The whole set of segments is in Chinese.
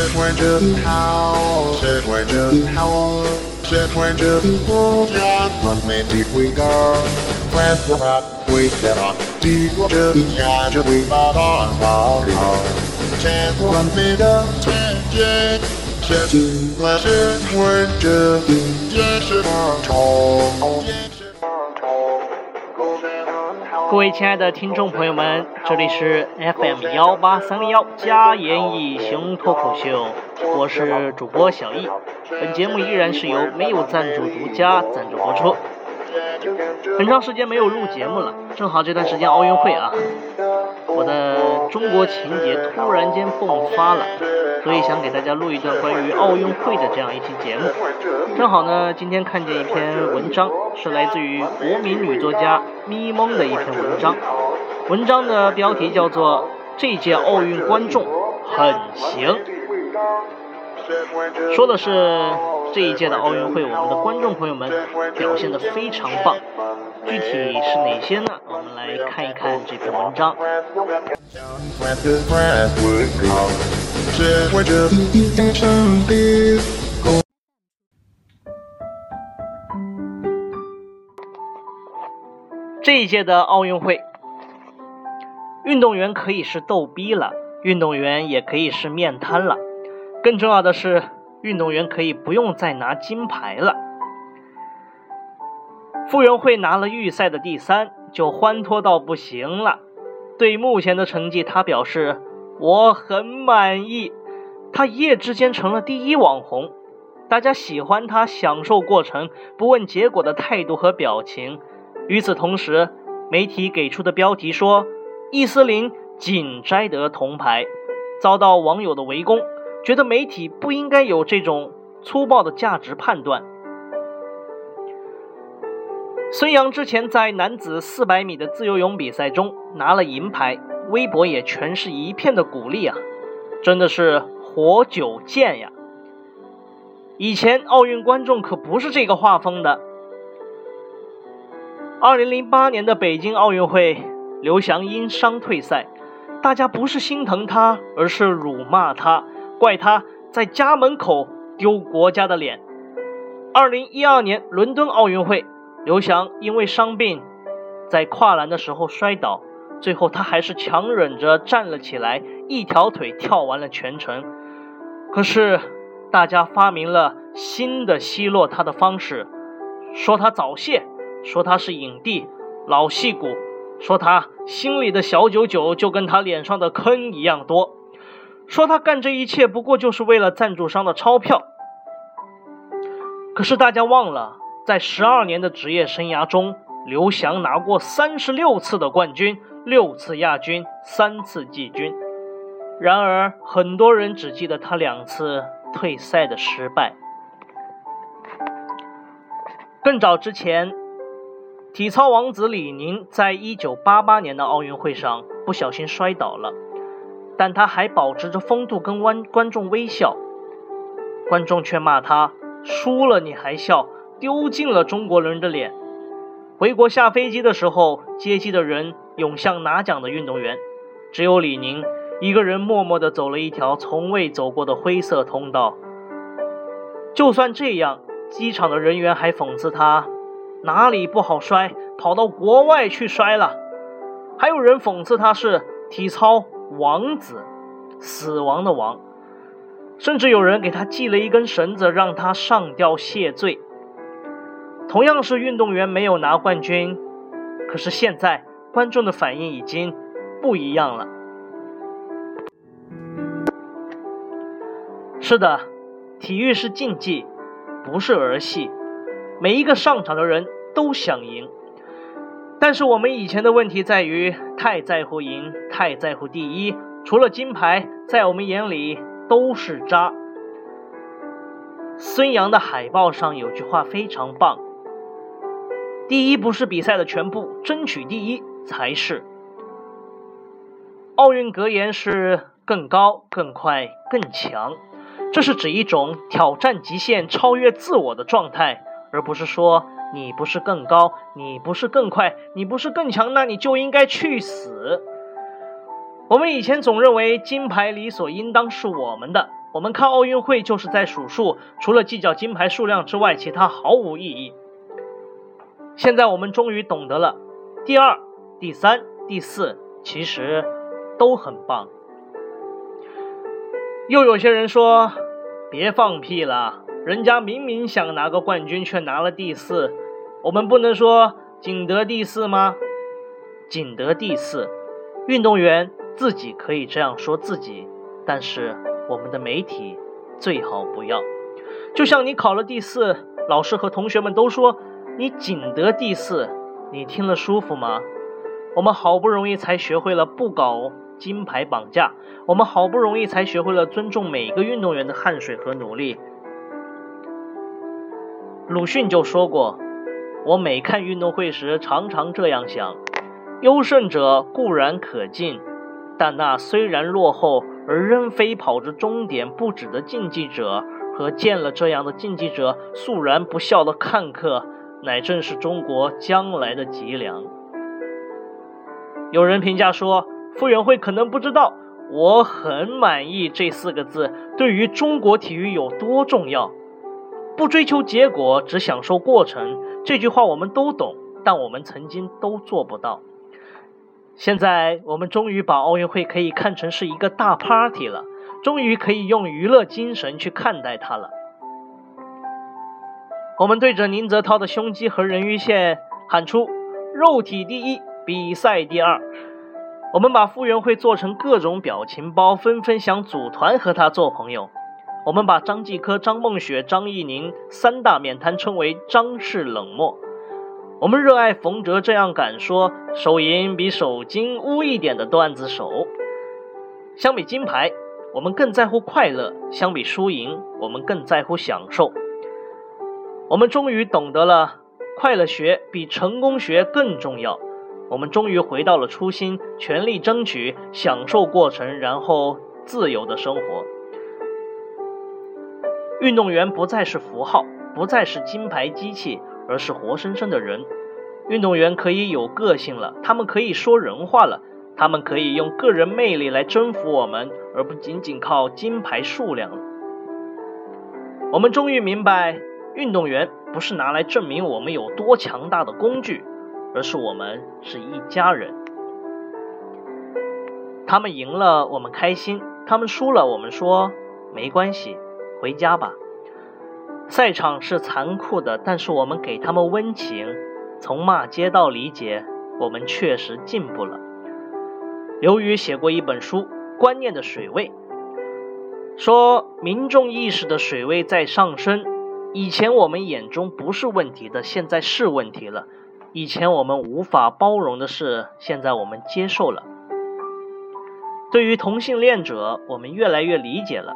社会的好，社会的好，社会的国家完美的伟大，快活吧，伟大，帝国的家就会把它好好，全国完美的世界，社会的社会的建设好。各位亲爱的听众朋友们，这里是 FM 幺八三零幺加言义雄脱口秀，我是主播小易。本节目依然是由没有赞助独家赞助播出。很长时间没有录节目了，正好这段时间奥运会啊，我的中国情节突然间迸发了，所以想给大家录一段关于奥运会的这样一期节目。正好呢，今天看见一篇文章，是来自于国民女作家咪蒙的一篇文章，文章的标题叫做《这届奥运观众很行》，说的是。这一届的奥运会，我们的观众朋友们表现的非常棒，具体是哪些呢？我们来看一看这篇文章。这一届的奥运会，运动员可以是逗逼了，运动员也可以是面瘫了，更重要的是。运动员可以不用再拿金牌了。傅园慧拿了预赛的第三，就欢脱到不行了。对目前的成绩，他表示我很满意。他一夜之间成了第一网红，大家喜欢他享受过程、不问结果的态度和表情。与此同时，媒体给出的标题说易思玲仅摘得铜牌，遭到网友的围攻。觉得媒体不应该有这种粗暴的价值判断。孙杨之前在男子四百米的自由泳比赛中拿了银牌，微博也全是一片的鼓励啊，真的是活久见呀！以前奥运观众可不是这个画风的。二零零八年的北京奥运会，刘翔因伤退赛，大家不是心疼他，而是辱骂他。怪他在家门口丢国家的脸。二零一二年伦敦奥运会，刘翔因为伤病，在跨栏的时候摔倒，最后他还是强忍着站了起来，一条腿跳完了全程。可是大家发明了新的奚落他的方式，说他早泄，说他是影帝老戏骨，说他心里的小九九就跟他脸上的坑一样多。说他干这一切不过就是为了赞助商的钞票，可是大家忘了，在十二年的职业生涯中，刘翔拿过三十六次的冠军，六次亚军，三次季军。然而，很多人只记得他两次退赛的失败。更早之前，体操王子李宁在一九八八年的奥运会上不小心摔倒了。但他还保持着风度，跟观观众微笑，观众却骂他输了你还笑，丢尽了中国人的脸。回国下飞机的时候，接机的人涌向拿奖的运动员，只有李宁一个人默默地走了一条从未走过的灰色通道。就算这样，机场的人员还讽刺他哪里不好摔，跑到国外去摔了。还有人讽刺他是体操。王子，死亡的王，甚至有人给他系了一根绳子，让他上吊谢罪。同样是运动员没有拿冠军，可是现在观众的反应已经不一样了。是的，体育是竞技，不是儿戏，每一个上场的人都想赢。但是我们以前的问题在于太在乎赢，太在乎第一，除了金牌，在我们眼里都是渣。孙杨的海报上有句话非常棒：第一不是比赛的全部，争取第一才是。奥运格言是更高、更快、更强，这是指一种挑战极限、超越自我的状态，而不是说。你不是更高，你不是更快，你不是更强，那你就应该去死。我们以前总认为金牌理所应当是我们的，我们看奥运会就是在数数，除了计较金牌数量之外，其他毫无意义。现在我们终于懂得了，第二、第三、第四其实都很棒。又有些人说：“别放屁了，人家明明想拿个冠军，却拿了第四。我们不能说仅得第四吗？仅得第四，运动员自己可以这样说自己，但是我们的媒体最好不要。就像你考了第四，老师和同学们都说。”你仅得第四，你听了舒服吗？我们好不容易才学会了不搞金牌绑架，我们好不容易才学会了尊重每一个运动员的汗水和努力。鲁迅就说过：“我每看运动会时，常常这样想：优胜者固然可敬，但那虽然落后而仍飞跑着终点不止的竞技者，和见了这样的竞技者肃然不笑的看客。”乃正是中国将来的脊梁。有人评价说，傅园慧可能不知道“我很满意”这四个字对于中国体育有多重要。不追求结果，只享受过程，这句话我们都懂，但我们曾经都做不到。现在，我们终于把奥运会可以看成是一个大 party 了，终于可以用娱乐精神去看待它了。我们对着宁泽涛的胸肌和人鱼线喊出“肉体第一，比赛第二”。我们把傅园慧做成各种表情包，纷纷想组团和他做朋友。我们把张继科、张梦雪、张怡宁三大面瘫称为“张氏冷漠”。我们热爱冯哲这样敢说“手淫比手金污一点”的段子手。相比金牌，我们更在乎快乐；相比输赢，我们更在乎享受。我们终于懂得了，快乐学比成功学更重要。我们终于回到了初心，全力争取，享受过程，然后自由的生活。运动员不再是符号，不再是金牌机器，而是活生生的人。运动员可以有个性了，他们可以说人话了，他们可以用个人魅力来征服我们，而不仅仅靠金牌数量了。我们终于明白。运动员不是拿来证明我们有多强大的工具，而是我们是一家人。他们赢了，我们开心；他们输了，我们说没关系，回家吧。赛场是残酷的，但是我们给他们温情。从骂街到理解，我们确实进步了。刘宇写过一本书《观念的水位》，说民众意识的水位在上升。以前我们眼中不是问题的，现在是问题了；以前我们无法包容的事，现在我们接受了。对于同性恋者，我们越来越理解了；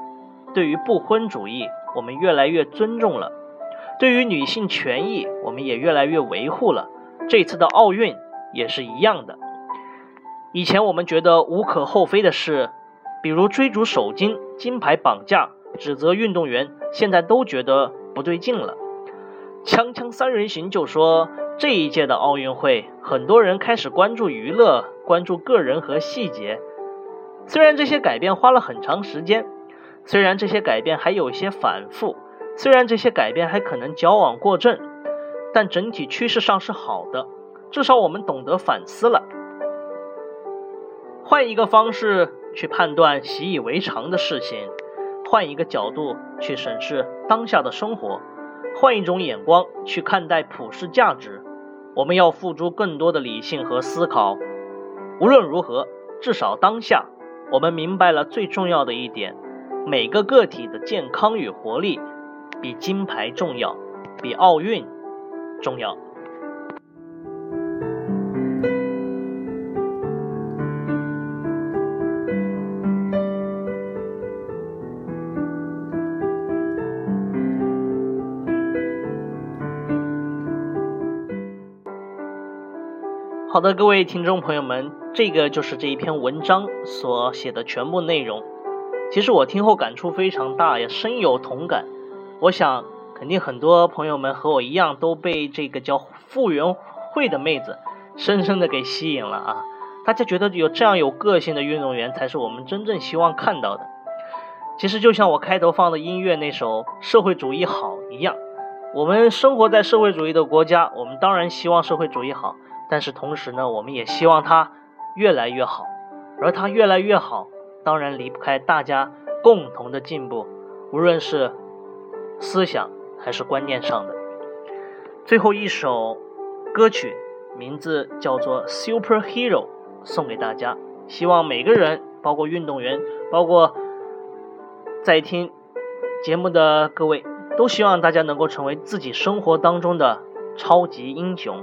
对于不婚主义，我们越来越尊重了；对于女性权益，我们也越来越维护了。这次的奥运也是一样的。以前我们觉得无可厚非的事，比如追逐首金、金牌绑架、指责运动员，现在都觉得。不对劲了，锵锵三人行就说这一届的奥运会，很多人开始关注娱乐，关注个人和细节。虽然这些改变花了很长时间，虽然这些改变还有些反复，虽然这些改变还可能矫枉过正，但整体趋势上是好的。至少我们懂得反思了，换一个方式去判断习以为常的事情。换一个角度去审视当下的生活，换一种眼光去看待普世价值，我们要付出更多的理性和思考。无论如何，至少当下，我们明白了最重要的一点：每个个体的健康与活力，比金牌重要，比奥运重要。好的，各位听众朋友们，这个就是这一篇文章所写的全部内容。其实我听后感触非常大，也深有同感。我想，肯定很多朋友们和我一样，都被这个叫傅园慧的妹子深深的给吸引了啊！大家觉得有这样有个性的运动员，才是我们真正希望看到的。其实就像我开头放的音乐那首《社会主义好》一样，我们生活在社会主义的国家，我们当然希望社会主义好，但是同时呢，我们也希望它越来越好。而它越来越好，当然离不开大家共同的进步，无论是思想还是观念上的。最后一首歌曲名字叫做《Superhero》，送给大家。希望每个人，包括运动员，包括在听节目的各位，都希望大家能够成为自己生活当中的超级英雄。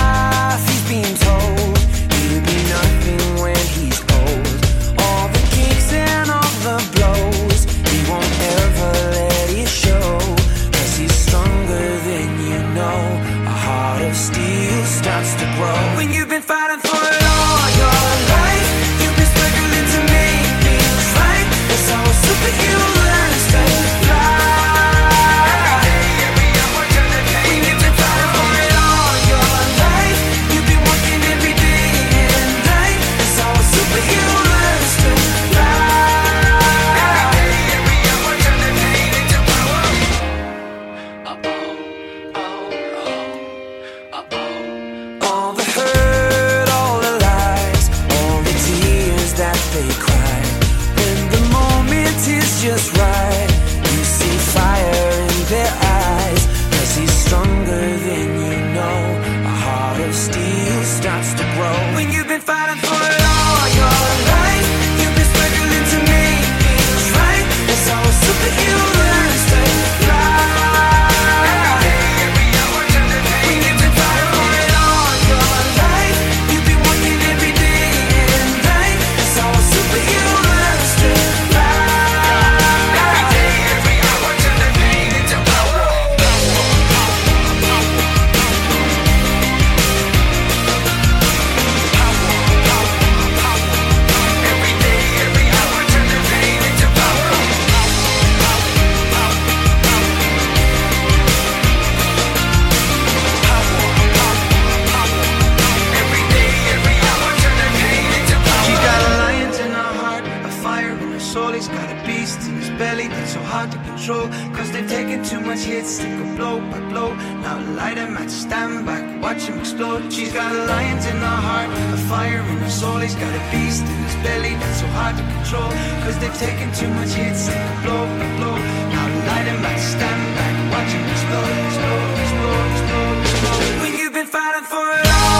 soul. He's got a beast in his belly that's so hard to control. Cause they've taken too much hits, they go blow by blow. Now light him at stand back, watch him explode. She's got a lion in her heart, a fire in her soul. He's got a beast in his belly that's so hard to control. Cause they've taken too much hits, they go blow by blow. Now light him at stand back, watch him explode, explode, explode, explode, explode. When you've been fighting for it all